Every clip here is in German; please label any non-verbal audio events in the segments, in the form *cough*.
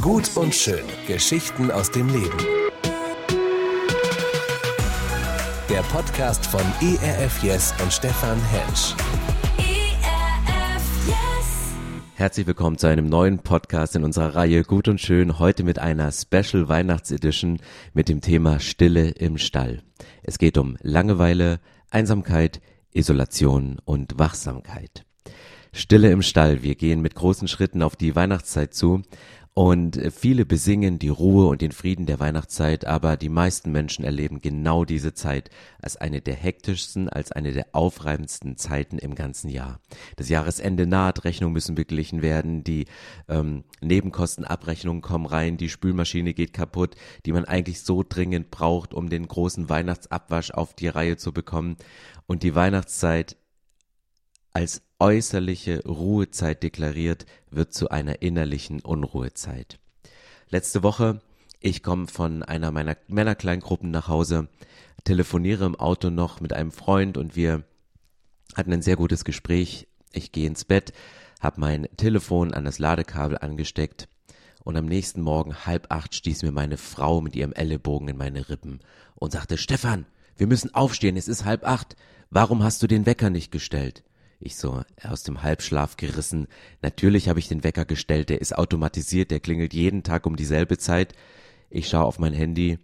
Gut und schön. Geschichten aus dem Leben. Der Podcast von ERF Yes und Stefan Hensch. ERF Yes. Herzlich willkommen zu einem neuen Podcast in unserer Reihe Gut und Schön. Heute mit einer Special Weihnachtsedition mit dem Thema Stille im Stall. Es geht um Langeweile, Einsamkeit, Isolation und Wachsamkeit. Stille im Stall. Wir gehen mit großen Schritten auf die Weihnachtszeit zu und viele besingen die Ruhe und den Frieden der Weihnachtszeit, aber die meisten Menschen erleben genau diese Zeit als eine der hektischsten, als eine der aufreibendsten Zeiten im ganzen Jahr. Das Jahresende naht, Rechnungen müssen beglichen werden, die ähm, Nebenkostenabrechnungen kommen rein, die Spülmaschine geht kaputt, die man eigentlich so dringend braucht, um den großen Weihnachtsabwasch auf die Reihe zu bekommen. Und die Weihnachtszeit als äußerliche Ruhezeit deklariert, wird zu einer innerlichen Unruhezeit. Letzte Woche, ich komme von einer meiner Männerkleingruppen nach Hause, telefoniere im Auto noch mit einem Freund und wir hatten ein sehr gutes Gespräch. Ich gehe ins Bett, habe mein Telefon an das Ladekabel angesteckt und am nächsten Morgen halb acht stieß mir meine Frau mit ihrem Ellenbogen in meine Rippen und sagte, Stefan, wir müssen aufstehen, es ist halb acht. Warum hast du den Wecker nicht gestellt? Ich so aus dem Halbschlaf gerissen. Natürlich habe ich den Wecker gestellt, der ist automatisiert, der klingelt jeden Tag um dieselbe Zeit. Ich schaue auf mein Handy,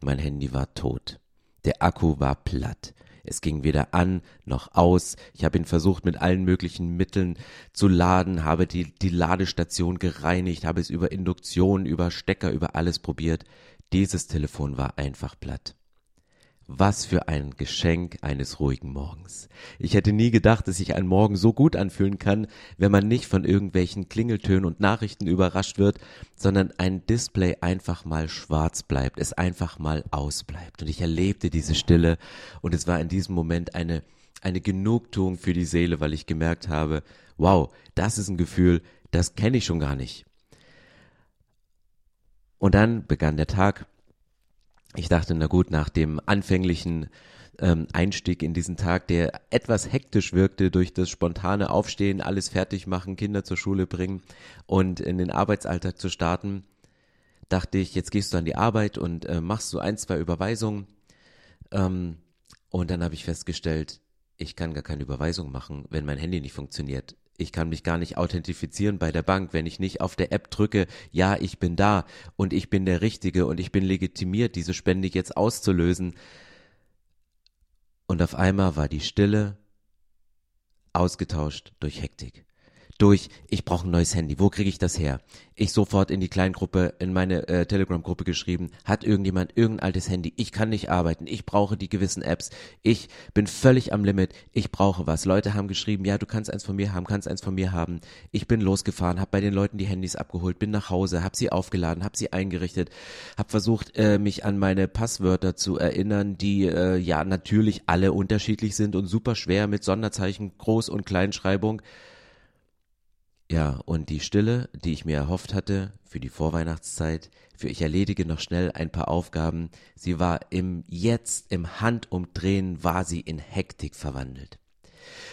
mein Handy war tot. Der Akku war platt. Es ging weder an noch aus. Ich habe ihn versucht mit allen möglichen Mitteln zu laden, habe die, die Ladestation gereinigt, habe es über Induktion, über Stecker, über alles probiert. Dieses Telefon war einfach platt. Was für ein Geschenk eines ruhigen Morgens. Ich hätte nie gedacht, dass sich ein Morgen so gut anfühlen kann, wenn man nicht von irgendwelchen Klingeltönen und Nachrichten überrascht wird, sondern ein Display einfach mal schwarz bleibt, es einfach mal ausbleibt. Und ich erlebte diese Stille und es war in diesem Moment eine, eine Genugtuung für die Seele, weil ich gemerkt habe, wow, das ist ein Gefühl, das kenne ich schon gar nicht. Und dann begann der Tag ich dachte, na gut, nach dem anfänglichen ähm, Einstieg in diesen Tag, der etwas hektisch wirkte durch das spontane Aufstehen, alles fertig machen, Kinder zur Schule bringen und in den Arbeitsalltag zu starten, dachte ich, jetzt gehst du an die Arbeit und äh, machst so ein, zwei Überweisungen. Ähm, und dann habe ich festgestellt, ich kann gar keine Überweisung machen, wenn mein Handy nicht funktioniert ich kann mich gar nicht authentifizieren bei der Bank, wenn ich nicht auf der App drücke, ja, ich bin da und ich bin der Richtige und ich bin legitimiert, diese Spende jetzt auszulösen. Und auf einmal war die Stille ausgetauscht durch Hektik durch, ich brauche ein neues Handy, wo kriege ich das her? Ich sofort in die Kleingruppe, in meine äh, Telegram-Gruppe geschrieben, hat irgendjemand irgendein altes Handy, ich kann nicht arbeiten, ich brauche die gewissen Apps, ich bin völlig am Limit, ich brauche was. Leute haben geschrieben, ja, du kannst eins von mir haben, kannst eins von mir haben. Ich bin losgefahren, habe bei den Leuten die Handys abgeholt, bin nach Hause, habe sie aufgeladen, habe sie eingerichtet, habe versucht, äh, mich an meine Passwörter zu erinnern, die äh, ja natürlich alle unterschiedlich sind und super schwer mit Sonderzeichen, Groß- und Kleinschreibung. Ja, und die Stille, die ich mir erhofft hatte für die Vorweihnachtszeit, für ich erledige noch schnell ein paar Aufgaben, sie war im Jetzt, im Handumdrehen, war sie in Hektik verwandelt.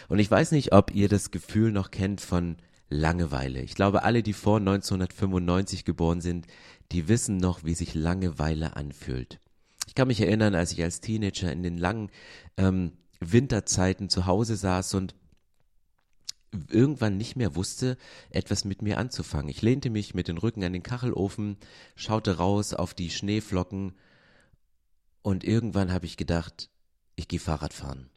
Und ich weiß nicht, ob ihr das Gefühl noch kennt von Langeweile. Ich glaube, alle, die vor 1995 geboren sind, die wissen noch, wie sich Langeweile anfühlt. Ich kann mich erinnern, als ich als Teenager in den langen ähm, Winterzeiten zu Hause saß und irgendwann nicht mehr wusste, etwas mit mir anzufangen. Ich lehnte mich mit dem Rücken an den Kachelofen, schaute raus auf die Schneeflocken und irgendwann habe ich gedacht, ich gehe Fahrrad fahren.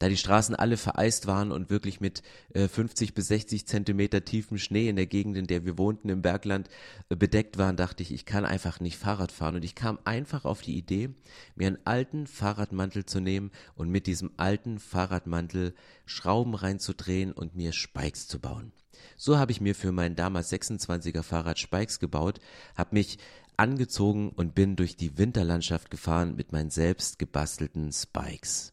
Da die Straßen alle vereist waren und wirklich mit äh, 50 bis 60 Zentimeter tiefem Schnee in der Gegend, in der wir wohnten, im Bergland, äh, bedeckt waren, dachte ich, ich kann einfach nicht Fahrrad fahren. Und ich kam einfach auf die Idee, mir einen alten Fahrradmantel zu nehmen und mit diesem alten Fahrradmantel Schrauben reinzudrehen und mir Spikes zu bauen. So habe ich mir für mein damals 26er Fahrrad Spikes gebaut, habe mich angezogen und bin durch die Winterlandschaft gefahren mit meinen selbst gebastelten Spikes.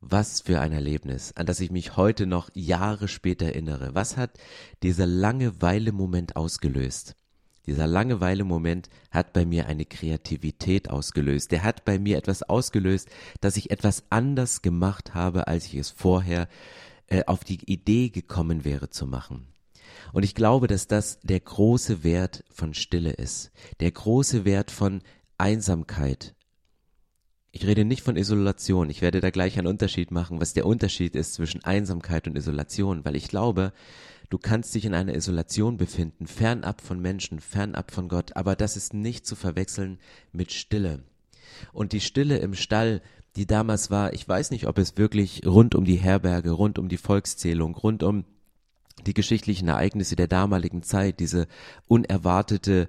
Was für ein Erlebnis, an das ich mich heute noch Jahre später erinnere. Was hat dieser Langeweile-Moment ausgelöst? Dieser Langeweile-Moment hat bei mir eine Kreativität ausgelöst. Der hat bei mir etwas ausgelöst, dass ich etwas anders gemacht habe, als ich es vorher äh, auf die Idee gekommen wäre zu machen. Und ich glaube, dass das der große Wert von Stille ist, der große Wert von Einsamkeit. Ich rede nicht von Isolation, ich werde da gleich einen Unterschied machen, was der Unterschied ist zwischen Einsamkeit und Isolation, weil ich glaube, du kannst dich in einer Isolation befinden, fernab von Menschen, fernab von Gott, aber das ist nicht zu verwechseln mit Stille. Und die Stille im Stall, die damals war, ich weiß nicht, ob es wirklich rund um die Herberge, rund um die Volkszählung, rund um die geschichtlichen Ereignisse der damaligen Zeit, diese unerwartete,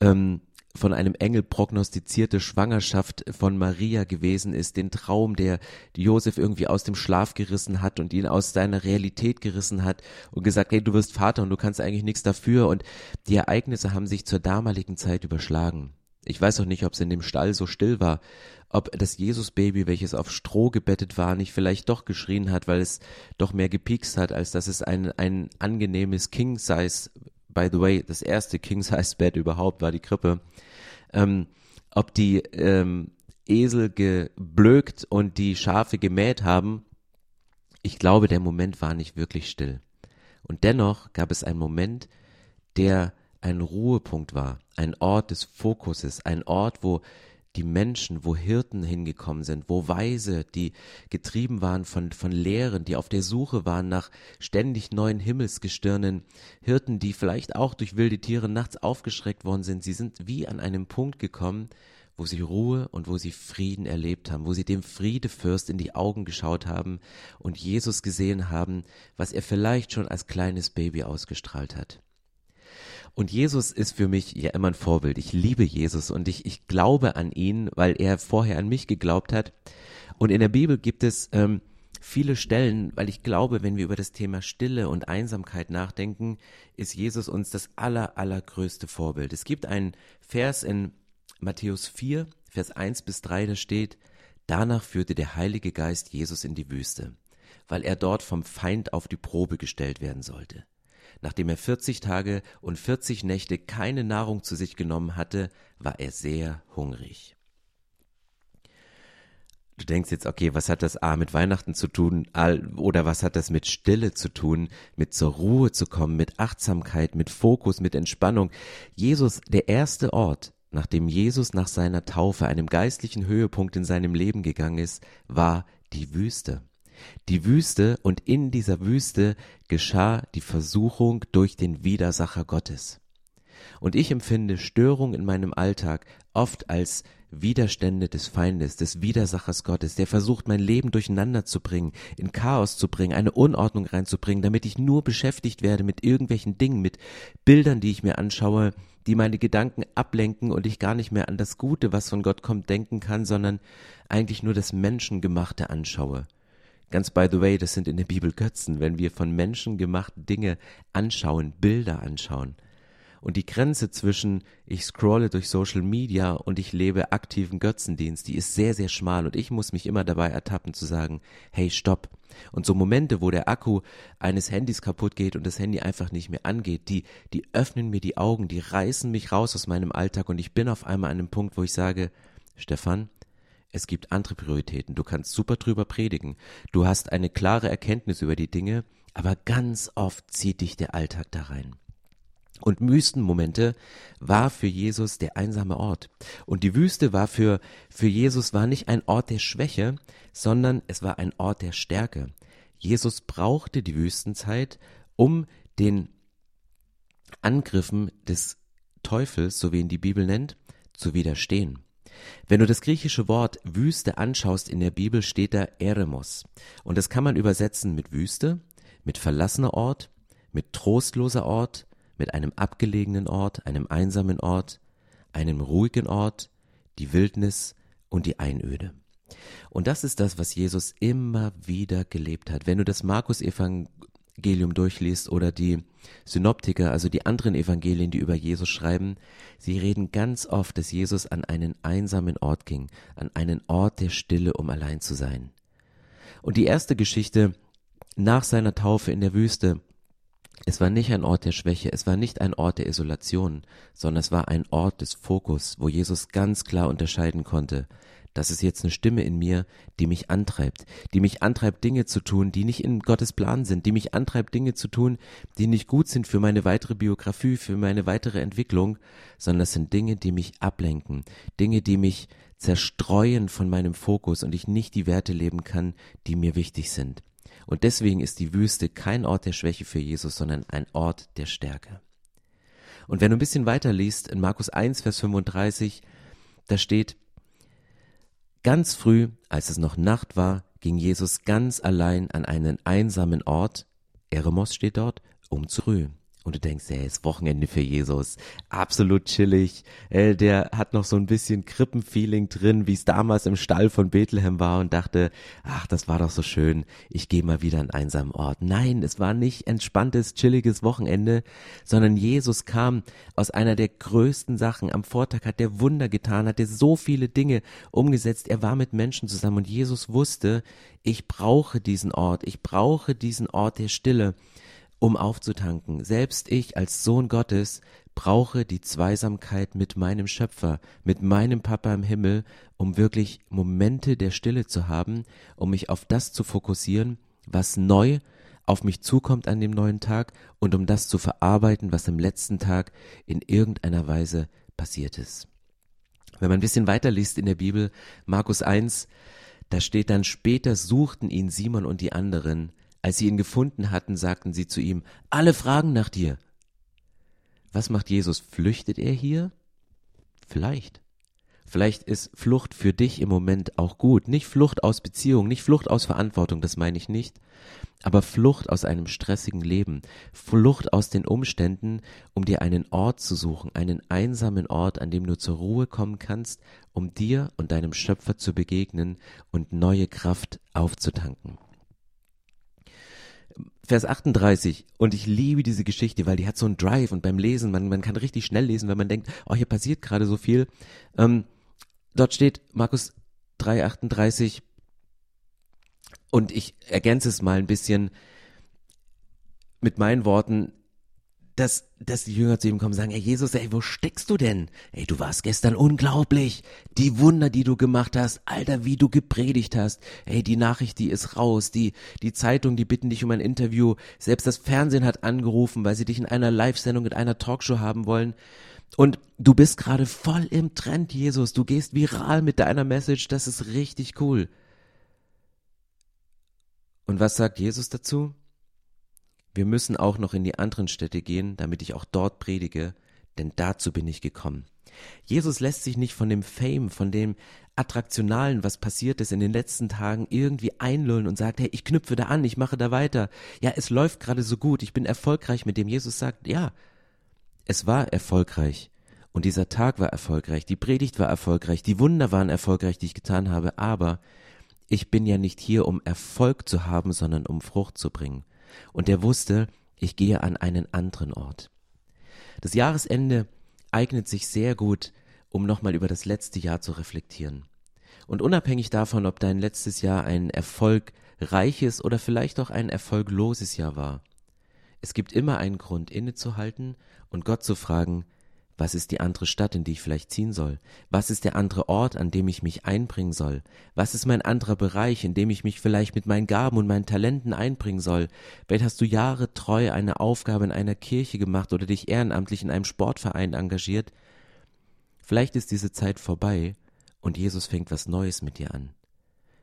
ähm, von einem Engel prognostizierte Schwangerschaft von Maria gewesen ist, den Traum, der Josef irgendwie aus dem Schlaf gerissen hat und ihn aus seiner Realität gerissen hat und gesagt, hey, du wirst Vater und du kannst eigentlich nichts dafür und die Ereignisse haben sich zur damaligen Zeit überschlagen. Ich weiß auch nicht, ob es in dem Stall so still war, ob das Jesusbaby, welches auf Stroh gebettet war, nicht vielleicht doch geschrien hat, weil es doch mehr gepiekst hat, als dass es ein, ein angenehmes King-Size, by the way, das erste King-Size-Bett überhaupt war die Krippe, ähm, ob die ähm, Esel geblökt und die Schafe gemäht haben. Ich glaube, der Moment war nicht wirklich still. Und dennoch gab es einen Moment, der ein Ruhepunkt war, ein Ort des Fokuses, ein Ort, wo die Menschen, wo Hirten hingekommen sind, wo Weise, die getrieben waren von, von Lehren, die auf der Suche waren nach ständig neuen Himmelsgestirnen, Hirten, die vielleicht auch durch wilde Tiere nachts aufgeschreckt worden sind, sie sind wie an einem Punkt gekommen, wo sie Ruhe und wo sie Frieden erlebt haben, wo sie dem Friedefürst in die Augen geschaut haben und Jesus gesehen haben, was er vielleicht schon als kleines Baby ausgestrahlt hat. Und Jesus ist für mich ja immer ein Vorbild. Ich liebe Jesus und ich, ich glaube an ihn, weil er vorher an mich geglaubt hat. Und in der Bibel gibt es ähm, viele Stellen, weil ich glaube, wenn wir über das Thema Stille und Einsamkeit nachdenken, ist Jesus uns das aller, allergrößte Vorbild. Es gibt einen Vers in Matthäus 4, Vers 1 bis 3, da steht, Danach führte der Heilige Geist Jesus in die Wüste, weil er dort vom Feind auf die Probe gestellt werden sollte. Nachdem er 40 Tage und 40 Nächte keine Nahrung zu sich genommen hatte, war er sehr hungrig. Du denkst jetzt, okay, was hat das A mit Weihnachten zu tun oder was hat das mit Stille zu tun, mit zur Ruhe zu kommen, mit Achtsamkeit, mit Fokus, mit Entspannung. Jesus, der erste Ort, nachdem Jesus nach seiner Taufe einem geistlichen Höhepunkt in seinem Leben gegangen ist, war die Wüste die Wüste und in dieser Wüste geschah die Versuchung durch den Widersacher Gottes. Und ich empfinde Störung in meinem Alltag oft als Widerstände des Feindes, des Widersachers Gottes, der versucht, mein Leben durcheinander zu bringen, in Chaos zu bringen, eine Unordnung reinzubringen, damit ich nur beschäftigt werde mit irgendwelchen Dingen, mit Bildern, die ich mir anschaue, die meine Gedanken ablenken und ich gar nicht mehr an das Gute, was von Gott kommt, denken kann, sondern eigentlich nur das Menschengemachte anschaue. Ganz by the way, das sind in der Bibel Götzen, wenn wir von Menschen gemachte Dinge anschauen, Bilder anschauen. Und die Grenze zwischen ich scrolle durch Social Media und ich lebe aktiven Götzendienst, die ist sehr, sehr schmal und ich muss mich immer dabei ertappen zu sagen, hey, stopp. Und so Momente, wo der Akku eines Handys kaputt geht und das Handy einfach nicht mehr angeht, die, die öffnen mir die Augen, die reißen mich raus aus meinem Alltag und ich bin auf einmal an einem Punkt, wo ich sage, Stefan, es gibt andere Prioritäten. Du kannst super drüber predigen. Du hast eine klare Erkenntnis über die Dinge, aber ganz oft zieht dich der Alltag da rein. Und Wüstenmomente war für Jesus der einsame Ort. Und die Wüste war für, für Jesus war nicht ein Ort der Schwäche, sondern es war ein Ort der Stärke. Jesus brauchte die Wüstenzeit, um den Angriffen des Teufels, so wie ihn die Bibel nennt, zu widerstehen. Wenn du das griechische Wort Wüste anschaust in der Bibel, steht da Eremos. Und das kann man übersetzen mit Wüste, mit verlassener Ort, mit trostloser Ort, mit einem abgelegenen Ort, einem einsamen Ort, einem ruhigen Ort, die Wildnis und die Einöde. Und das ist das, was Jesus immer wieder gelebt hat. Wenn du das Markus-Evangelium Evangelium durchliest oder die Synoptiker, also die anderen Evangelien, die über Jesus schreiben, sie reden ganz oft, dass Jesus an einen einsamen Ort ging, an einen Ort der Stille, um allein zu sein. Und die erste Geschichte nach seiner Taufe in der Wüste, es war nicht ein Ort der Schwäche, es war nicht ein Ort der Isolation, sondern es war ein Ort des Fokus, wo Jesus ganz klar unterscheiden konnte, Das ist jetzt eine Stimme in mir, die mich antreibt, die mich antreibt, Dinge zu tun, die nicht in Gottes Plan sind, die mich antreibt, Dinge zu tun, die nicht gut sind für meine weitere Biografie, für meine weitere Entwicklung, sondern das sind Dinge, die mich ablenken, Dinge, die mich zerstreuen von meinem Fokus und ich nicht die Werte leben kann, die mir wichtig sind. Und deswegen ist die Wüste kein Ort der Schwäche für Jesus, sondern ein Ort der Stärke. Und wenn du ein bisschen weiter liest, in Markus 1, Vers 35, da steht, ganz früh, als es noch Nacht war, ging Jesus ganz allein an einen einsamen Ort, Eremos steht dort, um zu ruhen und du denkst, ey, ist Wochenende für Jesus, absolut chillig, äh, der hat noch so ein bisschen Krippenfeeling drin, wie es damals im Stall von Bethlehem war und dachte, ach, das war doch so schön, ich gehe mal wieder an einen einsamen Ort. Nein, es war nicht entspanntes, chilliges Wochenende, sondern Jesus kam aus einer der größten Sachen. Am Vortag hat der Wunder getan, hat er so viele Dinge umgesetzt, er war mit Menschen zusammen und Jesus wusste, ich brauche diesen Ort, ich brauche diesen Ort der Stille um aufzutanken. Selbst ich als Sohn Gottes brauche die Zweisamkeit mit meinem Schöpfer, mit meinem Papa im Himmel, um wirklich Momente der Stille zu haben, um mich auf das zu fokussieren, was neu auf mich zukommt an dem neuen Tag und um das zu verarbeiten, was am letzten Tag in irgendeiner Weise passiert ist. Wenn man ein bisschen weiter liest in der Bibel, Markus 1, da steht dann, später suchten ihn Simon und die anderen, als sie ihn gefunden hatten, sagten sie zu ihm, alle fragen nach dir. Was macht Jesus? Flüchtet er hier? Vielleicht. Vielleicht ist Flucht für dich im Moment auch gut. Nicht Flucht aus Beziehung, nicht Flucht aus Verantwortung, das meine ich nicht. Aber Flucht aus einem stressigen Leben. Flucht aus den Umständen, um dir einen Ort zu suchen, einen einsamen Ort, an dem du zur Ruhe kommen kannst, um dir und deinem Schöpfer zu begegnen und neue Kraft aufzutanken. Vers 38. Und ich liebe diese Geschichte, weil die hat so einen Drive und beim Lesen, man, man kann richtig schnell lesen, wenn man denkt, oh, hier passiert gerade so viel. Ähm, dort steht Markus 3, 38. Und ich ergänze es mal ein bisschen mit meinen Worten dass, dass die Jünger zu ihm kommen und sagen, ey Jesus, ey, wo steckst du denn? Ey, du warst gestern unglaublich. Die Wunder, die du gemacht hast, Alter, wie du gepredigt hast. Ey, die Nachricht, die ist raus. Die, die Zeitung, die bitten dich um ein Interview. Selbst das Fernsehen hat angerufen, weil sie dich in einer Live-Sendung, in einer Talkshow haben wollen. Und du bist gerade voll im Trend, Jesus. Du gehst viral mit deiner Message. Das ist richtig cool. Und was sagt Jesus dazu? Wir müssen auch noch in die anderen Städte gehen, damit ich auch dort predige, denn dazu bin ich gekommen. Jesus lässt sich nicht von dem Fame, von dem Attraktionalen, was passiert ist in den letzten Tagen, irgendwie einlullen und sagt, hey, ich knüpfe da an, ich mache da weiter. Ja, es läuft gerade so gut, ich bin erfolgreich, mit dem Jesus sagt, ja, es war erfolgreich. Und dieser Tag war erfolgreich, die Predigt war erfolgreich, die Wunder waren erfolgreich, die ich getan habe, aber ich bin ja nicht hier, um Erfolg zu haben, sondern um Frucht zu bringen und er wusste, ich gehe an einen anderen Ort. Das Jahresende eignet sich sehr gut, um nochmal über das letzte Jahr zu reflektieren. Und unabhängig davon, ob dein letztes Jahr ein erfolgreiches oder vielleicht auch ein erfolgloses Jahr war, es gibt immer einen Grund innezuhalten und Gott zu fragen, was ist die andere Stadt, in die ich vielleicht ziehen soll? Was ist der andere Ort, an dem ich mich einbringen soll? Was ist mein anderer Bereich, in dem ich mich vielleicht mit meinen Gaben und meinen Talenten einbringen soll? Vielleicht hast du Jahre treu eine Aufgabe in einer Kirche gemacht oder dich ehrenamtlich in einem Sportverein engagiert. Vielleicht ist diese Zeit vorbei und Jesus fängt was Neues mit dir an.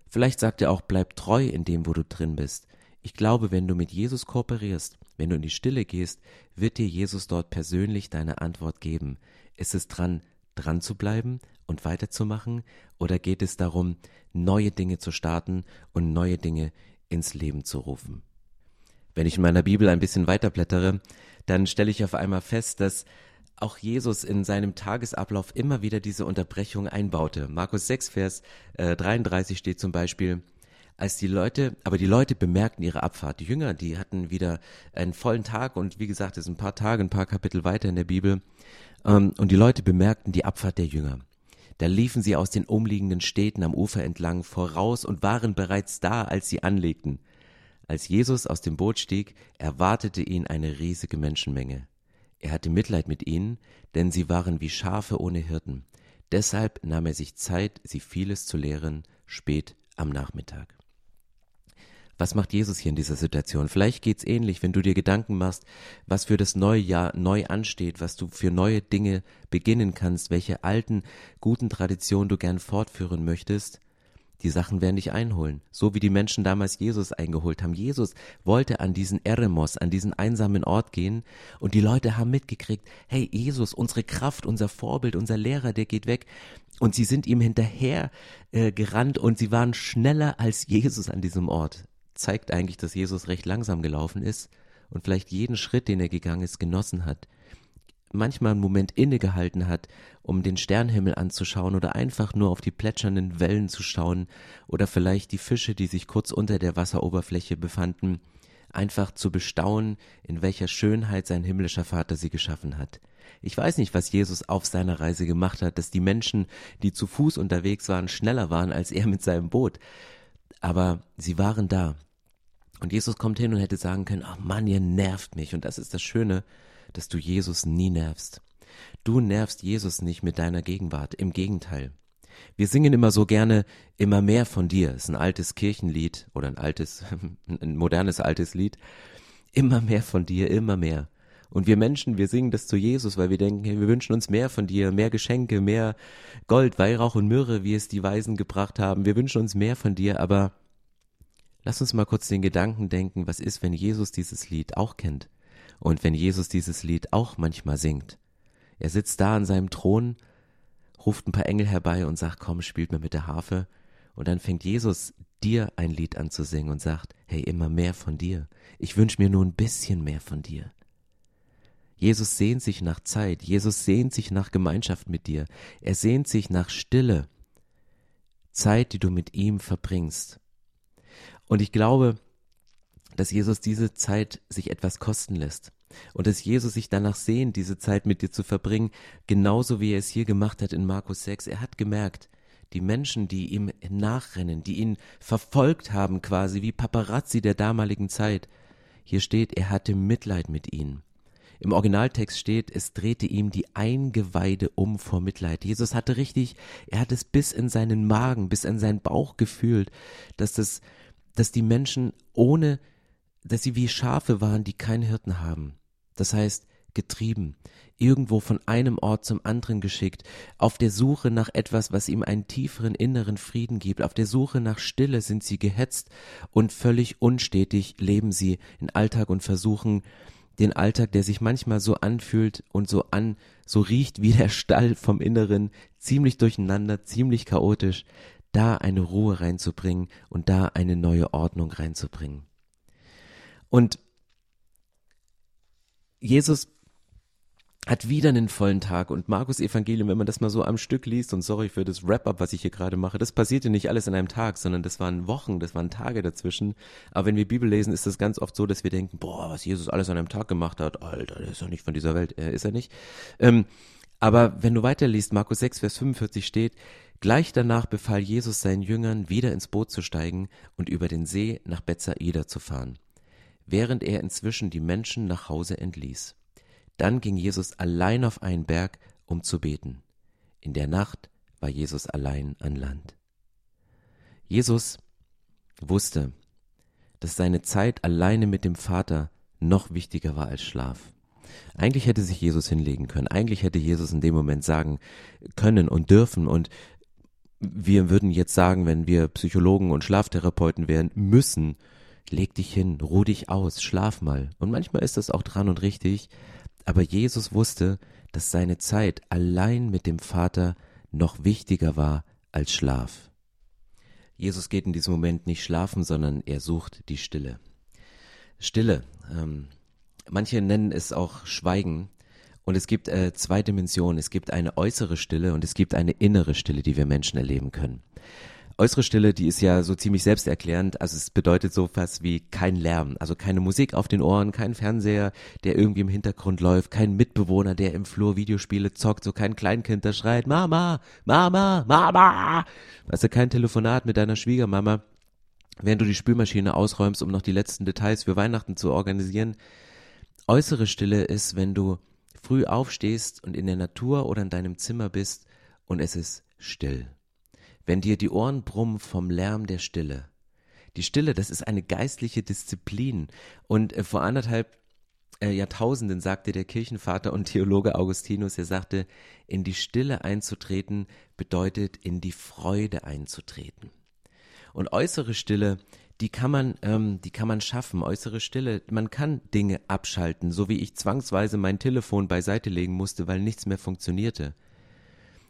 Vielleicht sagt er auch, bleib treu in dem, wo du drin bist. Ich glaube, wenn du mit Jesus kooperierst, wenn du in die Stille gehst, wird dir Jesus dort persönlich deine Antwort geben. Ist es dran, dran zu bleiben und weiterzumachen? Oder geht es darum, neue Dinge zu starten und neue Dinge ins Leben zu rufen? Wenn ich in meiner Bibel ein bisschen weiterblättere, dann stelle ich auf einmal fest, dass auch Jesus in seinem Tagesablauf immer wieder diese Unterbrechung einbaute. Markus 6, Vers äh, 33 steht zum Beispiel, als die Leute, aber die Leute bemerkten ihre Abfahrt. Die Jünger, die hatten wieder einen vollen Tag und wie gesagt, es sind ein paar Tage, ein paar Kapitel weiter in der Bibel. Ähm, und die Leute bemerkten die Abfahrt der Jünger. Da liefen sie aus den umliegenden Städten am Ufer entlang voraus und waren bereits da, als sie anlegten. Als Jesus aus dem Boot stieg, erwartete ihn eine riesige Menschenmenge. Er hatte Mitleid mit ihnen, denn sie waren wie Schafe ohne Hirten. Deshalb nahm er sich Zeit, sie vieles zu lehren, spät am Nachmittag. Was macht Jesus hier in dieser Situation? Vielleicht geht's ähnlich, wenn du dir Gedanken machst, was für das neue Jahr neu ansteht, was du für neue Dinge beginnen kannst, welche alten, guten Traditionen du gern fortführen möchtest. Die Sachen werden dich einholen, so wie die Menschen damals Jesus eingeholt haben. Jesus wollte an diesen Eremos, an diesen einsamen Ort gehen und die Leute haben mitgekriegt, hey Jesus, unsere Kraft, unser Vorbild, unser Lehrer, der geht weg. Und sie sind ihm hinterher äh, gerannt und sie waren schneller als Jesus an diesem Ort zeigt eigentlich, dass Jesus recht langsam gelaufen ist und vielleicht jeden Schritt, den er gegangen ist, genossen hat. Manchmal einen Moment innegehalten hat, um den Sternhimmel anzuschauen oder einfach nur auf die plätschernden Wellen zu schauen oder vielleicht die Fische, die sich kurz unter der Wasseroberfläche befanden, einfach zu bestaunen, in welcher Schönheit sein himmlischer Vater sie geschaffen hat. Ich weiß nicht, was Jesus auf seiner Reise gemacht hat, dass die Menschen, die zu Fuß unterwegs waren, schneller waren als er mit seinem Boot. Aber sie waren da. Und Jesus kommt hin und hätte sagen können, ach Mann, ihr nervt mich. Und das ist das Schöne, dass du Jesus nie nervst. Du nervst Jesus nicht mit deiner Gegenwart. Im Gegenteil. Wir singen immer so gerne immer mehr von dir. Ist ein altes Kirchenlied oder ein altes, *laughs* ein modernes altes Lied. Immer mehr von dir, immer mehr. Und wir Menschen, wir singen das zu Jesus, weil wir denken, hey, wir wünschen uns mehr von dir, mehr Geschenke, mehr Gold, Weihrauch und Myrrhe, wie es die Weisen gebracht haben. Wir wünschen uns mehr von dir, aber lass uns mal kurz den Gedanken denken, was ist, wenn Jesus dieses Lied auch kennt? Und wenn Jesus dieses Lied auch manchmal singt? Er sitzt da an seinem Thron, ruft ein paar Engel herbei und sagt, komm, spielt mir mit der Harfe. Und dann fängt Jesus dir ein Lied an zu singen und sagt, hey, immer mehr von dir. Ich wünsche mir nur ein bisschen mehr von dir. Jesus sehnt sich nach Zeit, Jesus sehnt sich nach Gemeinschaft mit dir, er sehnt sich nach Stille, Zeit, die du mit ihm verbringst. Und ich glaube, dass Jesus diese Zeit sich etwas kosten lässt und dass Jesus sich danach sehnt, diese Zeit mit dir zu verbringen, genauso wie er es hier gemacht hat in Markus 6. Er hat gemerkt, die Menschen, die ihm nachrennen, die ihn verfolgt haben quasi wie Paparazzi der damaligen Zeit. Hier steht, er hatte Mitleid mit ihnen. Im Originaltext steht, es drehte ihm die Eingeweide um vor Mitleid. Jesus hatte richtig, er hat es bis in seinen Magen, bis in seinen Bauch gefühlt, dass das, dass die Menschen ohne, dass sie wie Schafe waren, die keinen Hirten haben. Das heißt, getrieben, irgendwo von einem Ort zum anderen geschickt, auf der Suche nach etwas, was ihm einen tieferen inneren Frieden gibt, auf der Suche nach Stille sind sie gehetzt und völlig unstetig leben sie in Alltag und versuchen, den Alltag, der sich manchmal so anfühlt und so an, so riecht wie der Stall vom Inneren, ziemlich durcheinander, ziemlich chaotisch, da eine Ruhe reinzubringen und da eine neue Ordnung reinzubringen. Und Jesus hat wieder einen vollen Tag und Markus Evangelium, wenn man das mal so am Stück liest und sorry für das Wrap-up, was ich hier gerade mache, das passierte nicht alles in einem Tag, sondern das waren Wochen, das waren Tage dazwischen. Aber wenn wir Bibel lesen, ist das ganz oft so, dass wir denken, boah, was Jesus alles an einem Tag gemacht hat, Alter, der ist doch nicht von dieser Welt, äh, ist er nicht. Ähm, aber wenn du weiterliest, Markus 6, Vers 45 steht, gleich danach befahl Jesus seinen Jüngern, wieder ins Boot zu steigen und über den See nach Bethsaida zu fahren, während er inzwischen die Menschen nach Hause entließ. Dann ging Jesus allein auf einen Berg, um zu beten. In der Nacht war Jesus allein an Land. Jesus wusste, dass seine Zeit alleine mit dem Vater noch wichtiger war als Schlaf. Eigentlich hätte sich Jesus hinlegen können. Eigentlich hätte Jesus in dem Moment sagen können und dürfen. Und wir würden jetzt sagen, wenn wir Psychologen und Schlaftherapeuten wären, müssen, leg dich hin, ruh dich aus, schlaf mal. Und manchmal ist das auch dran und richtig. Aber Jesus wusste, dass seine Zeit allein mit dem Vater noch wichtiger war als Schlaf. Jesus geht in diesem Moment nicht schlafen, sondern er sucht die Stille. Stille. Ähm, manche nennen es auch Schweigen. Und es gibt äh, zwei Dimensionen. Es gibt eine äußere Stille und es gibt eine innere Stille, die wir Menschen erleben können. Äußere Stille, die ist ja so ziemlich selbsterklärend. Also es bedeutet so was wie kein Lärm, also keine Musik auf den Ohren, kein Fernseher, der irgendwie im Hintergrund läuft, kein Mitbewohner, der im Flur Videospiele zockt, so kein Kleinkind, der schreit, Mama, Mama, Mama. Du, kein Telefonat mit deiner Schwiegermama, während du die Spülmaschine ausräumst, um noch die letzten Details für Weihnachten zu organisieren. Äußere Stille ist, wenn du früh aufstehst und in der Natur oder in deinem Zimmer bist und es ist still. Wenn dir die Ohren brummen vom Lärm der Stille. Die Stille, das ist eine geistliche Disziplin. Und äh, vor anderthalb äh, Jahrtausenden sagte der Kirchenvater und Theologe Augustinus, er sagte, in die Stille einzutreten bedeutet in die Freude einzutreten. Und äußere Stille, die kann man, ähm, die kann man schaffen. Äußere Stille, man kann Dinge abschalten, so wie ich zwangsweise mein Telefon beiseite legen musste, weil nichts mehr funktionierte.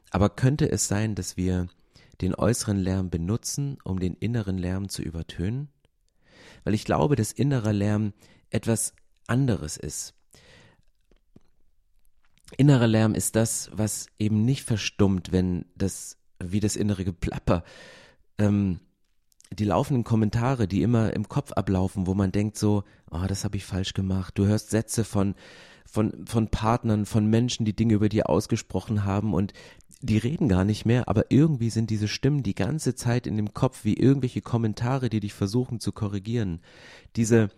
Aber könnte es sein, dass wir den äußeren Lärm benutzen, um den inneren Lärm zu übertönen? Weil ich glaube, dass innerer Lärm etwas anderes ist. Innerer Lärm ist das, was eben nicht verstummt, wenn das, wie das innere Geplapper, ähm, die laufenden Kommentare, die immer im Kopf ablaufen, wo man denkt so, oh, das habe ich falsch gemacht. Du hörst Sätze von, von, von Partnern, von Menschen, die Dinge über dir ausgesprochen haben und die reden gar nicht mehr, aber irgendwie sind diese Stimmen die ganze Zeit in dem Kopf wie irgendwelche Kommentare, die dich versuchen zu korrigieren. Diese,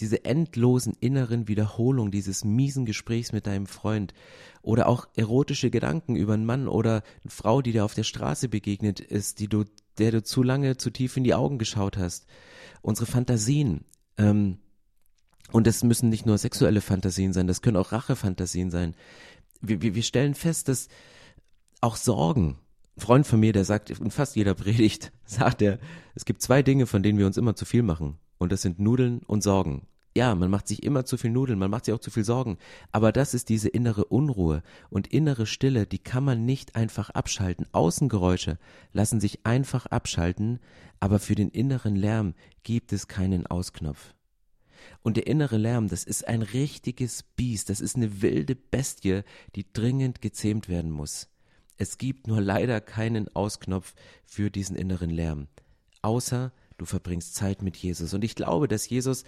diese endlosen inneren Wiederholungen dieses miesen Gesprächs mit deinem Freund oder auch erotische Gedanken über einen Mann oder eine Frau, die dir auf der Straße begegnet ist, die du, der du zu lange zu tief in die Augen geschaut hast. Unsere Fantasien, ähm, und das müssen nicht nur sexuelle Fantasien sein, das können auch Rachefantasien sein. Wir, wir, wir stellen fest, dass auch Sorgen, ein Freund von mir, der sagt, in fast jeder Predigt, *laughs* sagt er, es gibt zwei Dinge, von denen wir uns immer zu viel machen. Und das sind Nudeln und Sorgen. Ja, man macht sich immer zu viel Nudeln, man macht sich auch zu viel Sorgen. Aber das ist diese innere Unruhe und innere Stille, die kann man nicht einfach abschalten. Außengeräusche lassen sich einfach abschalten, aber für den inneren Lärm gibt es keinen Ausknopf. Und der innere Lärm, das ist ein richtiges Biest, das ist eine wilde Bestie, die dringend gezähmt werden muss. Es gibt nur leider keinen Ausknopf für diesen inneren Lärm, außer du verbringst Zeit mit Jesus. Und ich glaube, dass Jesus,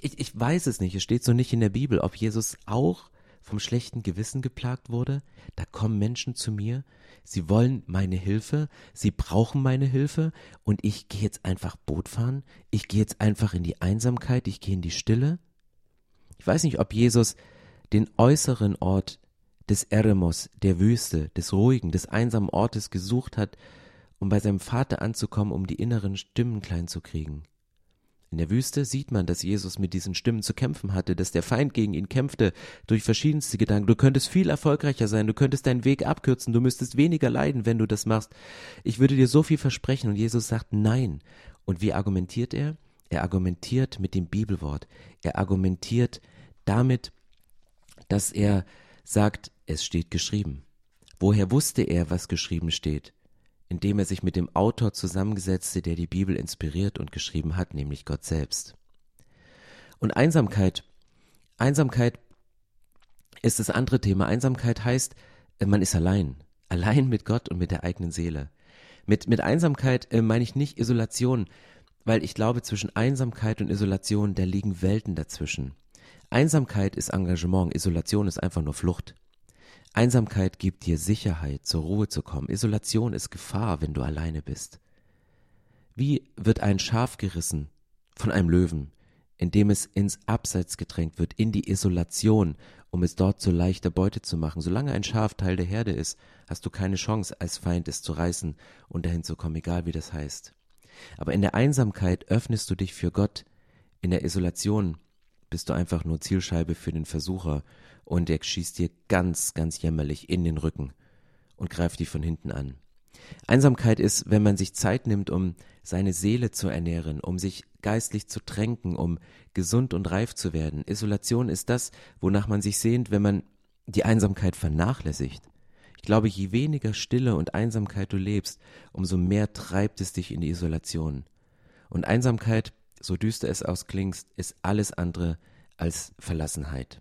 ich, ich weiß es nicht, es steht so nicht in der Bibel, ob Jesus auch vom schlechten Gewissen geplagt wurde. Da kommen Menschen zu mir, sie wollen meine Hilfe, sie brauchen meine Hilfe und ich gehe jetzt einfach Boot fahren, ich gehe jetzt einfach in die Einsamkeit, ich gehe in die Stille. Ich weiß nicht, ob Jesus den äußeren Ort des Eremos, der Wüste, des ruhigen, des einsamen Ortes gesucht hat, um bei seinem Vater anzukommen, um die inneren Stimmen klein zu kriegen. In der Wüste sieht man, dass Jesus mit diesen Stimmen zu kämpfen hatte, dass der Feind gegen ihn kämpfte, durch verschiedenste Gedanken. Du könntest viel erfolgreicher sein, du könntest deinen Weg abkürzen, du müsstest weniger leiden, wenn du das machst. Ich würde dir so viel versprechen und Jesus sagt nein. Und wie argumentiert er? Er argumentiert mit dem Bibelwort. Er argumentiert damit, dass er sagt, es steht geschrieben. Woher wusste er, was geschrieben steht? indem er sich mit dem Autor zusammengesetzte, der die Bibel inspiriert und geschrieben hat, nämlich Gott selbst. Und Einsamkeit, Einsamkeit ist das andere Thema. Einsamkeit heißt, äh, man ist allein, allein mit Gott und mit der eigenen Seele. Mit, mit Einsamkeit äh, meine ich nicht Isolation, weil ich glaube, zwischen Einsamkeit und Isolation, da liegen Welten dazwischen. Einsamkeit ist Engagement, Isolation ist einfach nur Flucht. Einsamkeit gibt dir Sicherheit, zur Ruhe zu kommen. Isolation ist Gefahr, wenn du alleine bist. Wie wird ein Schaf gerissen von einem Löwen, indem es ins Abseits gedrängt wird, in die Isolation, um es dort zur leichter Beute zu machen. Solange ein Schaf Teil der Herde ist, hast du keine Chance, als Feind es zu reißen und dahin zu kommen, egal wie das heißt. Aber in der Einsamkeit öffnest du dich für Gott, in der Isolation bist du einfach nur Zielscheibe für den Versucher und er schießt dir ganz, ganz jämmerlich in den Rücken und greift dich von hinten an. Einsamkeit ist, wenn man sich Zeit nimmt, um seine Seele zu ernähren, um sich geistlich zu tränken, um gesund und reif zu werden. Isolation ist das, wonach man sich sehnt, wenn man die Einsamkeit vernachlässigt. Ich glaube, je weniger Stille und Einsamkeit du lebst, umso mehr treibt es dich in die Isolation. Und Einsamkeit, so düster es ausklingt, ist alles andere als Verlassenheit.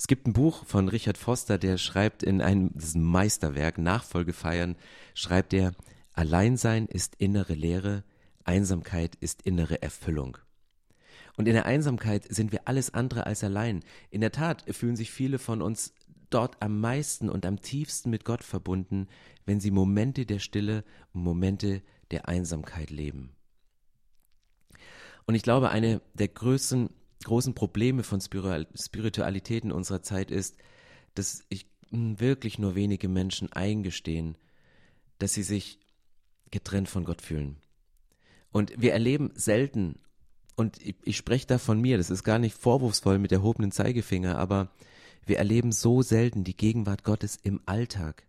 Es gibt ein Buch von Richard Foster, der schreibt in einem Meisterwerk, Nachfolge feiern, schreibt er, Alleinsein ist innere Leere, Einsamkeit ist innere Erfüllung. Und in der Einsamkeit sind wir alles andere als allein. In der Tat fühlen sich viele von uns dort am meisten und am tiefsten mit Gott verbunden, wenn sie Momente der Stille und Momente der Einsamkeit leben. Und ich glaube, eine der größten großen Probleme von Spiritualität in unserer Zeit ist, dass ich wirklich nur wenige Menschen eingestehen, dass sie sich getrennt von Gott fühlen. Und wir erleben selten, und ich, ich spreche da von mir, das ist gar nicht vorwurfsvoll mit erhobenen Zeigefinger, aber wir erleben so selten die Gegenwart Gottes im Alltag.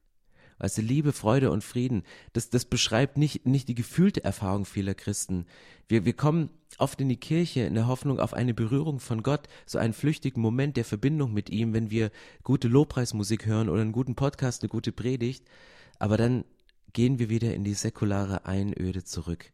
Weißt du, Liebe, Freude und Frieden, das, das beschreibt nicht, nicht die gefühlte Erfahrung vieler Christen. Wir, wir kommen oft in die Kirche in der Hoffnung auf eine Berührung von Gott, so einen flüchtigen Moment der Verbindung mit ihm, wenn wir gute Lobpreismusik hören oder einen guten Podcast, eine gute Predigt. Aber dann gehen wir wieder in die säkulare Einöde zurück.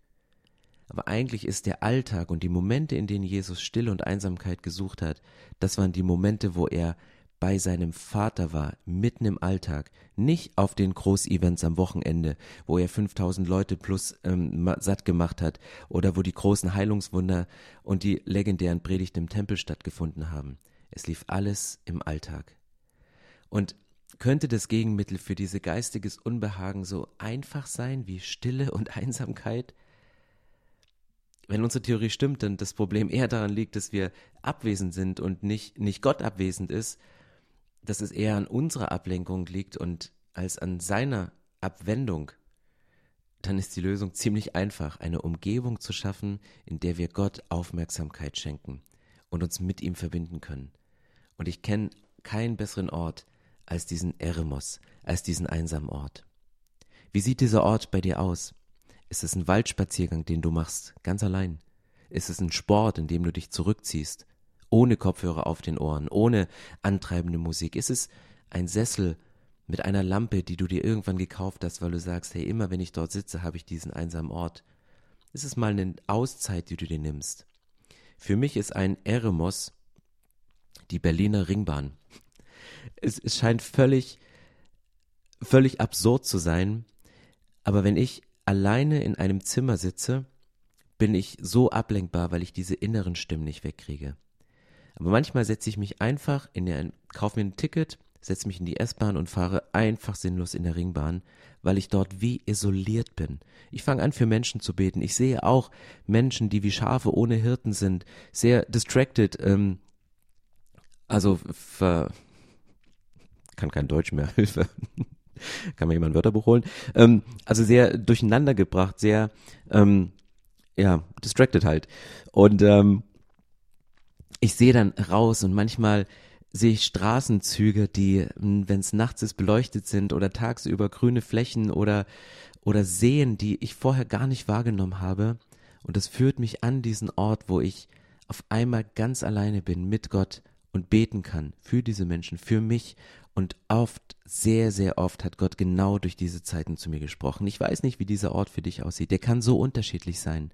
Aber eigentlich ist der Alltag und die Momente, in denen Jesus Stille und Einsamkeit gesucht hat, das waren die Momente, wo er bei seinem Vater war, mitten im Alltag, nicht auf den Großevents am Wochenende, wo er 5000 Leute plus ähm, satt gemacht hat oder wo die großen Heilungswunder und die legendären Predigten im Tempel stattgefunden haben. Es lief alles im Alltag. Und könnte das Gegenmittel für diese geistiges Unbehagen so einfach sein wie Stille und *laughs* Einsamkeit? Wenn unsere Theorie stimmt, dann das Problem eher daran liegt, dass wir abwesend sind und nicht, nicht Gott abwesend ist, dass es eher an unserer Ablenkung liegt und als an seiner Abwendung, dann ist die Lösung ziemlich einfach, eine Umgebung zu schaffen, in der wir Gott Aufmerksamkeit schenken und uns mit ihm verbinden können. Und ich kenne keinen besseren Ort als diesen Eremos, als diesen einsamen Ort. Wie sieht dieser Ort bei dir aus? Ist es ein Waldspaziergang, den du machst, ganz allein? Ist es ein Sport, in dem du dich zurückziehst, ohne Kopfhörer auf den Ohren, ohne antreibende Musik? Ist es ein Sessel mit einer Lampe, die du dir irgendwann gekauft hast, weil du sagst, hey, immer wenn ich dort sitze, habe ich diesen einsamen Ort? Ist es mal eine Auszeit, die du dir nimmst? Für mich ist ein Eremos die Berliner Ringbahn. Es, es scheint völlig, völlig absurd zu sein, aber wenn ich alleine in einem Zimmer sitze, bin ich so ablenkbar, weil ich diese inneren Stimmen nicht wegkriege. Aber manchmal setze ich mich einfach in der, kaufe mir ein Ticket, setze mich in die S-Bahn und fahre einfach sinnlos in der Ringbahn, weil ich dort wie isoliert bin. Ich fange an, für Menschen zu beten. Ich sehe auch Menschen, die wie Schafe ohne Hirten sind, sehr distracted, ähm, also ver, kann kein Deutsch mehr, *laughs* Hilfe. kann mir jemand ein Wörterbuch holen? Ähm, also sehr durcheinander gebracht, sehr, ähm, ja, distracted halt. Und ähm, ich sehe dann raus und manchmal sehe ich Straßenzüge, die, hm, wenn es nachts ist, beleuchtet sind oder tagsüber grüne Flächen oder, oder Seen, die ich vorher gar nicht wahrgenommen habe. Und das führt mich an diesen Ort, wo ich auf einmal ganz alleine bin mit Gott und beten kann für diese Menschen, für mich. Und oft, sehr, sehr oft hat Gott genau durch diese Zeiten zu mir gesprochen. Ich weiß nicht, wie dieser Ort für dich aussieht. Der kann so unterschiedlich sein.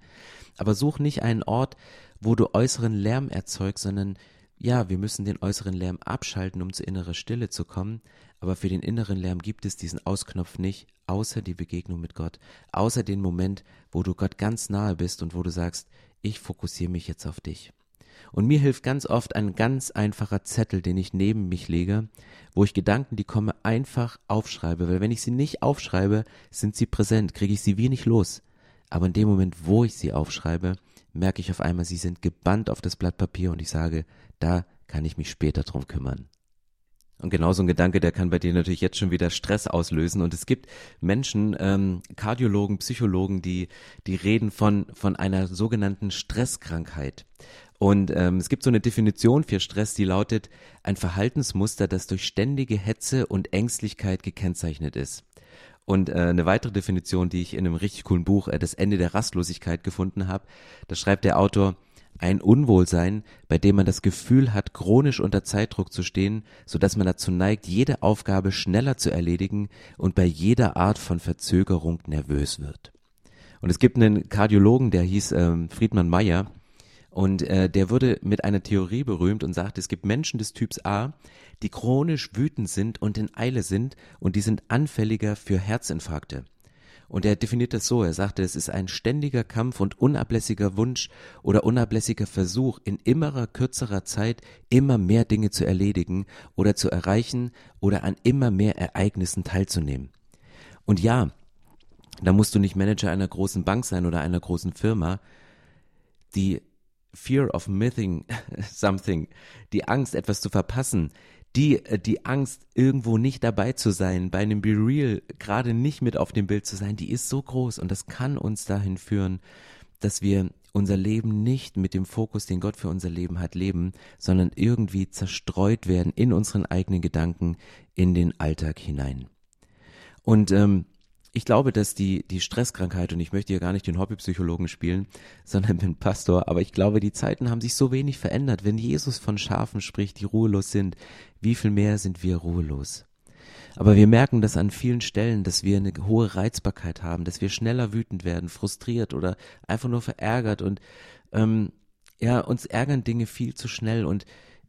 Aber such nicht einen Ort, wo du äußeren Lärm erzeugst, sondern ja, wir müssen den äußeren Lärm abschalten, um zur inneren Stille zu kommen, aber für den inneren Lärm gibt es diesen Ausknopf nicht, außer die Begegnung mit Gott, außer den Moment, wo du Gott ganz nahe bist und wo du sagst, ich fokussiere mich jetzt auf dich. Und mir hilft ganz oft ein ganz einfacher Zettel, den ich neben mich lege, wo ich Gedanken, die kommen, einfach aufschreibe, weil wenn ich sie nicht aufschreibe, sind sie präsent, kriege ich sie wie nicht los. Aber in dem Moment, wo ich sie aufschreibe, merke ich auf einmal, sie sind gebannt auf das Blatt Papier und ich sage, da kann ich mich später drum kümmern. Und genauso ein Gedanke, der kann bei dir natürlich jetzt schon wieder Stress auslösen. Und es gibt Menschen, ähm, Kardiologen, Psychologen, die, die reden von, von einer sogenannten Stresskrankheit. Und ähm, es gibt so eine Definition für Stress, die lautet ein Verhaltensmuster, das durch ständige Hetze und Ängstlichkeit gekennzeichnet ist. Und äh, eine weitere Definition, die ich in einem richtig coolen Buch, äh, Das Ende der Rastlosigkeit, gefunden habe, da schreibt der Autor, ein Unwohlsein, bei dem man das Gefühl hat, chronisch unter Zeitdruck zu stehen, so dass man dazu neigt, jede Aufgabe schneller zu erledigen und bei jeder Art von Verzögerung nervös wird. Und es gibt einen Kardiologen, der hieß ähm, Friedmann Meyer, und äh, der wurde mit einer Theorie berühmt und sagt, es gibt Menschen des Typs A, die chronisch wütend sind und in Eile sind und die sind anfälliger für Herzinfarkte. Und er definiert das so, er sagte, es ist ein ständiger Kampf und unablässiger Wunsch oder unablässiger Versuch, in immerer kürzerer Zeit immer mehr Dinge zu erledigen oder zu erreichen oder an immer mehr Ereignissen teilzunehmen. Und ja, da musst du nicht Manager einer großen Bank sein oder einer großen Firma. Die Fear of missing *laughs* something, die Angst, etwas zu verpassen, Die, äh, die Angst, irgendwo nicht dabei zu sein, bei einem Be Real gerade nicht mit auf dem Bild zu sein, die ist so groß. Und das kann uns dahin führen, dass wir unser Leben nicht mit dem Fokus, den Gott für unser Leben hat, leben, sondern irgendwie zerstreut werden in unseren eigenen Gedanken in den Alltag hinein. Und ähm, ich glaube, dass die, die Stresskrankheit, und ich möchte hier gar nicht den Hobbypsychologen spielen, *laughs* sondern bin Pastor, aber ich glaube, die Zeiten haben sich so wenig verändert. Wenn Jesus von Schafen spricht, die ruhelos sind, wie viel mehr sind wir ruhelos? Aber wir merken das an vielen Stellen, dass wir eine hohe Reizbarkeit haben, dass wir schneller wütend werden, frustriert oder einfach nur verärgert und ähm, ja, uns ärgern Dinge viel zu schnell und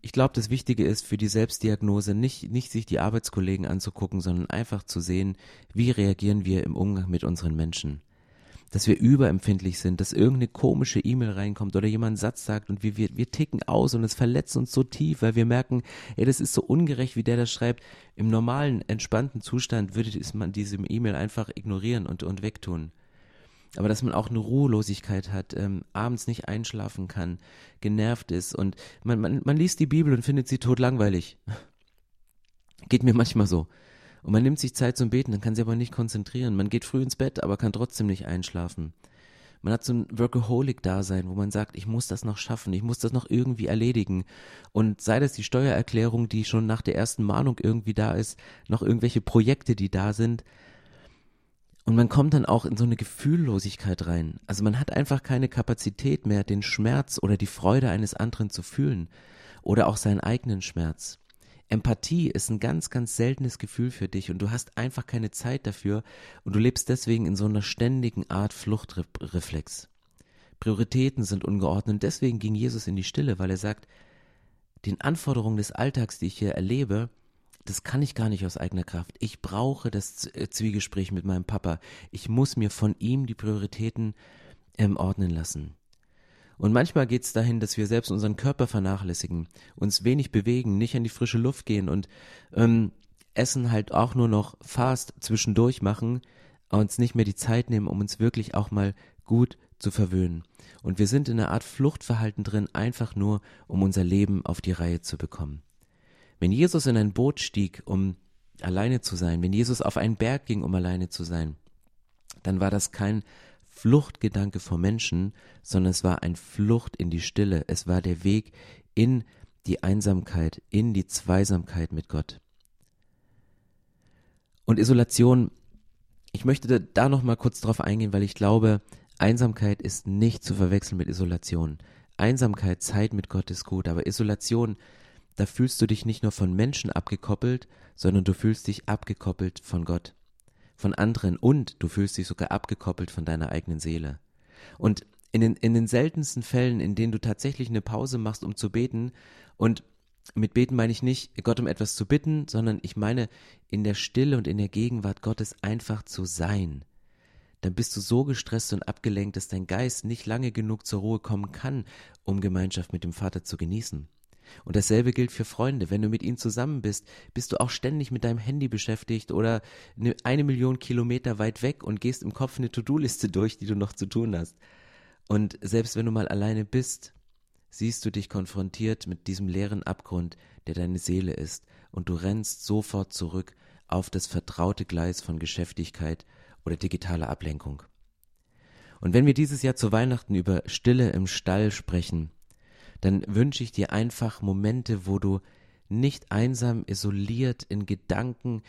ich glaube, das Wichtige ist für die Selbstdiagnose nicht, nicht sich die Arbeitskollegen anzugucken, sondern einfach zu sehen, wie reagieren wir im Umgang mit unseren Menschen. Dass wir überempfindlich sind, dass irgendeine komische E-Mail reinkommt oder jemand einen Satz sagt und wir, wir, wir ticken aus und es verletzt uns so tief, weil wir merken, ey, das ist so ungerecht, wie der das schreibt. Im normalen, entspannten Zustand würde man diese E-Mail einfach ignorieren und, und wegtun aber dass man auch eine Ruhelosigkeit hat, ähm, abends nicht einschlafen kann, genervt ist und man, man, man liest die Bibel und findet sie totlangweilig. *laughs* Geht mir manchmal so. Und man nimmt sich Zeit zum Beten, dann kann sie aber nicht konzentrieren. Man geht früh ins Bett, aber kann trotzdem nicht einschlafen. Man hat so ein Workaholic-Dasein, wo man sagt, ich muss das noch schaffen, ich muss das noch irgendwie erledigen. Und sei das die Steuererklärung, die schon nach der ersten Mahnung irgendwie da ist, noch irgendwelche Projekte, die da sind, und man kommt dann auch in so eine Gefühllosigkeit rein. Also man hat einfach keine Kapazität mehr, den Schmerz oder die Freude eines anderen zu fühlen oder auch seinen eigenen Schmerz. Empathie ist ein ganz, ganz seltenes Gefühl für dich und du hast einfach keine Zeit dafür und du lebst deswegen in so einer ständigen Art Fluchtreflex. Prioritäten sind ungeordnet. Deswegen ging Jesus in die Stille, weil er sagt, den Anforderungen des Alltags, die ich hier erlebe, das kann ich gar nicht aus eigener Kraft. Ich brauche das äh, Zwiegespräch mit meinem Papa. Ich muss mir von ihm die Prioritäten ähm, ordnen lassen. Und manchmal geht es dahin, dass wir selbst unseren Körper vernachlässigen, uns wenig bewegen, nicht an die frische Luft gehen und ähm, Essen halt auch nur noch fast zwischendurch machen, uns nicht mehr die Zeit nehmen, um uns wirklich auch mal gut zu verwöhnen. Und wir sind in einer Art Fluchtverhalten drin, einfach nur, um unser Leben auf die Reihe zu bekommen. Wenn Jesus in ein Boot stieg, um alleine zu sein, wenn Jesus auf einen Berg ging, um alleine zu sein, dann war das kein Fluchtgedanke vor Menschen, sondern es war ein Flucht in die Stille. Es war der Weg in die Einsamkeit, in die Zweisamkeit mit Gott. Und Isolation, ich möchte da noch mal kurz drauf eingehen, weil ich glaube, Einsamkeit ist nicht zu verwechseln mit Isolation. Einsamkeit, Zeit mit Gott ist gut, aber Isolation da fühlst du dich nicht nur von Menschen abgekoppelt, sondern du fühlst dich abgekoppelt von Gott, von anderen und du fühlst dich sogar abgekoppelt von deiner eigenen Seele. Und in den, in den seltensten Fällen, in denen du tatsächlich eine Pause machst, um zu beten, und mit beten meine ich nicht, Gott um etwas zu bitten, sondern ich meine, in der Stille und in der Gegenwart Gottes einfach zu sein. Dann bist du so gestresst und abgelenkt, dass dein Geist nicht lange genug zur Ruhe kommen kann, um Gemeinschaft mit dem Vater zu genießen. Und dasselbe gilt für Freunde. Wenn du mit ihnen zusammen bist, bist du auch ständig mit deinem Handy beschäftigt oder eine, eine Million Kilometer weit weg und gehst im Kopf eine To-Do-Liste durch, die du noch zu tun hast. Und selbst wenn du mal alleine bist, siehst du dich konfrontiert mit diesem leeren Abgrund, der deine Seele ist, und du rennst sofort zurück auf das vertraute Gleis von Geschäftigkeit oder digitaler Ablenkung. Und wenn wir dieses Jahr zu Weihnachten über Stille im Stall sprechen, dann wünsche ich dir einfach Momente, wo du nicht einsam, isoliert in Gedanken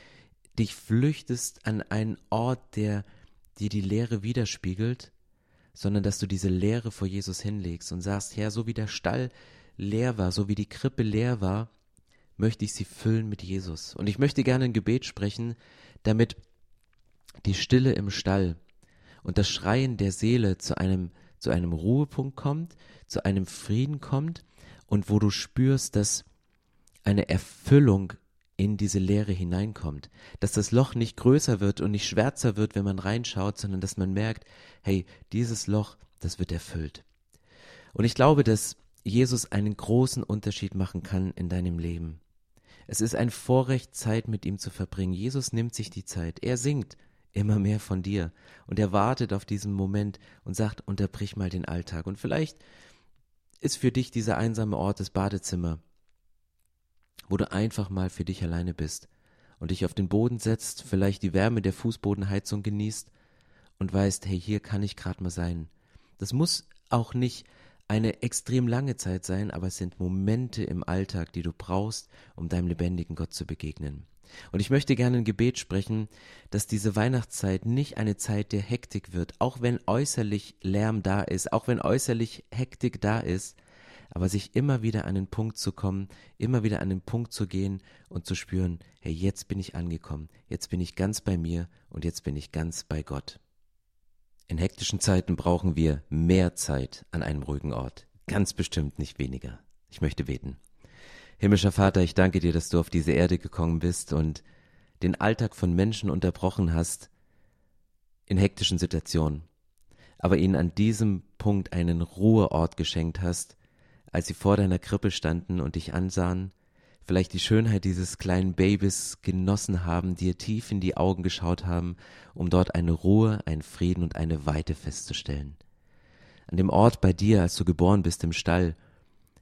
dich flüchtest an einen Ort, der dir die Leere widerspiegelt, sondern dass du diese Leere vor Jesus hinlegst und sagst, Herr, so wie der Stall leer war, so wie die Krippe leer war, möchte ich sie füllen mit Jesus. Und ich möchte gerne ein Gebet sprechen, damit die Stille im Stall und das Schreien der Seele zu einem zu einem Ruhepunkt kommt, zu einem Frieden kommt und wo du spürst, dass eine Erfüllung in diese Leere hineinkommt, dass das Loch nicht größer wird und nicht schwärzer wird, wenn man reinschaut, sondern dass man merkt, hey, dieses Loch, das wird erfüllt. Und ich glaube, dass Jesus einen großen Unterschied machen kann in deinem Leben. Es ist ein Vorrecht, Zeit mit ihm zu verbringen. Jesus nimmt sich die Zeit. Er singt immer mehr von dir. Und er wartet auf diesen Moment und sagt, unterbrich mal den Alltag. Und vielleicht ist für dich dieser einsame Ort das Badezimmer. wo du einfach mal für dich alleine bist und dich auf den Boden setzt, vielleicht die Wärme der Fußbodenheizung genießt und weißt, hey, hier kann ich gerade mal sein. Das muss auch nicht eine extrem lange Zeit sein, aber es sind Momente im Alltag, die du brauchst, um deinem lebendigen Gott zu begegnen. Und ich möchte gerne ein Gebet sprechen, dass diese Weihnachtszeit nicht eine Zeit der Hektik wird, auch wenn äußerlich Lärm da ist, auch wenn äußerlich Hektik da ist, aber sich immer wieder an den Punkt zu kommen, immer wieder an den Punkt zu gehen und zu spüren, hey, jetzt bin ich angekommen, jetzt bin ich ganz bei mir und jetzt bin ich ganz bei Gott. In hektischen Zeiten brauchen wir mehr Zeit an einem ruhigen Ort. Ganz bestimmt nicht weniger. Ich möchte beten. Himmlischer Vater, ich danke dir, dass du auf diese Erde gekommen bist und den Alltag von Menschen unterbrochen hast in hektischen Situationen, aber ihnen an diesem Punkt einen Ruheort geschenkt hast, als sie vor deiner Krippe standen und dich ansahen vielleicht die Schönheit dieses kleinen Babys genossen haben, dir tief in die Augen geschaut haben, um dort eine Ruhe, einen Frieden und eine Weite festzustellen. An dem Ort bei dir, als du geboren bist im Stall,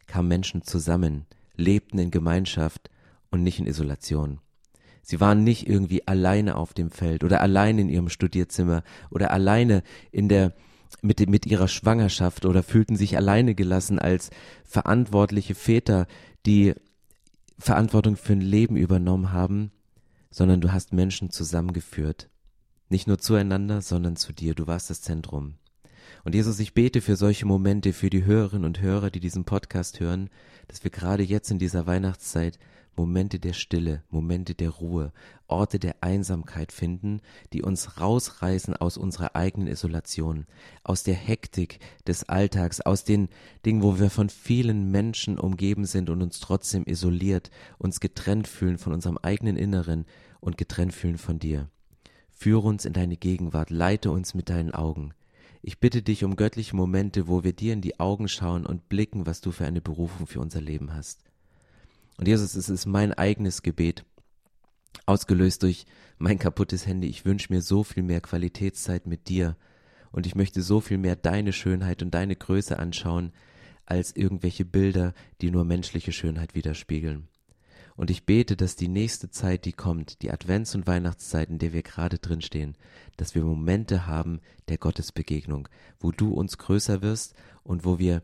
kamen Menschen zusammen, lebten in Gemeinschaft und nicht in Isolation. Sie waren nicht irgendwie alleine auf dem Feld oder alleine in ihrem Studierzimmer oder alleine in der mit, mit ihrer Schwangerschaft oder fühlten sich alleine gelassen als verantwortliche Väter, die Verantwortung für ein Leben übernommen haben, sondern du hast Menschen zusammengeführt. Nicht nur zueinander, sondern zu dir. Du warst das Zentrum. Und Jesus, ich bete für solche Momente, für die Hörerinnen und Hörer, die diesen Podcast hören, dass wir gerade jetzt in dieser Weihnachtszeit Momente der Stille, Momente der Ruhe, Orte der Einsamkeit finden, die uns rausreißen aus unserer eigenen Isolation, aus der Hektik des Alltags, aus den Dingen, wo wir von vielen Menschen umgeben sind und uns trotzdem isoliert, uns getrennt fühlen von unserem eigenen Inneren und getrennt fühlen von dir. Führe uns in deine Gegenwart, leite uns mit deinen Augen. Ich bitte dich um göttliche Momente, wo wir dir in die Augen schauen und blicken, was du für eine Berufung für unser Leben hast. Und Jesus, es ist mein eigenes Gebet, ausgelöst durch mein kaputtes Handy. Ich wünsche mir so viel mehr Qualitätszeit mit dir und ich möchte so viel mehr deine Schönheit und deine Größe anschauen, als irgendwelche Bilder, die nur menschliche Schönheit widerspiegeln. Und ich bete, dass die nächste Zeit, die kommt, die Advents- und Weihnachtszeit, in der wir gerade drinstehen, dass wir Momente haben der Gottesbegegnung, wo du uns größer wirst und wo wir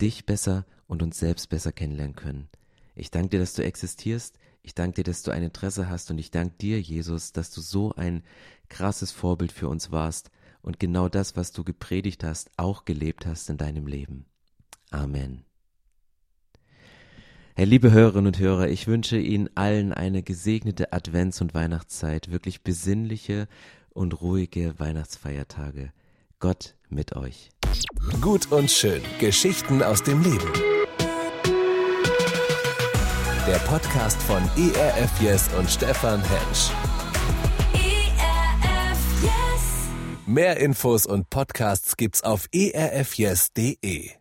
dich besser und uns selbst besser kennenlernen können. Ich danke dir, dass du existierst. Ich danke dir, dass du ein Interesse hast und ich danke dir, Jesus, dass du so ein krasses Vorbild für uns warst und genau das, was du gepredigt hast, auch gelebt hast in deinem Leben. Amen. Herr, liebe Hörerinnen und Hörer, ich wünsche Ihnen allen eine gesegnete Advents- und Weihnachtszeit, wirklich besinnliche und ruhige Weihnachtsfeiertage. Gott mit euch. Gut und schön. Geschichten aus dem Leben. Der Podcast von ERF Yes und Stefan Hensch. ERF Yes. Mehr Infos und Podcasts gibt's auf erfyes.de.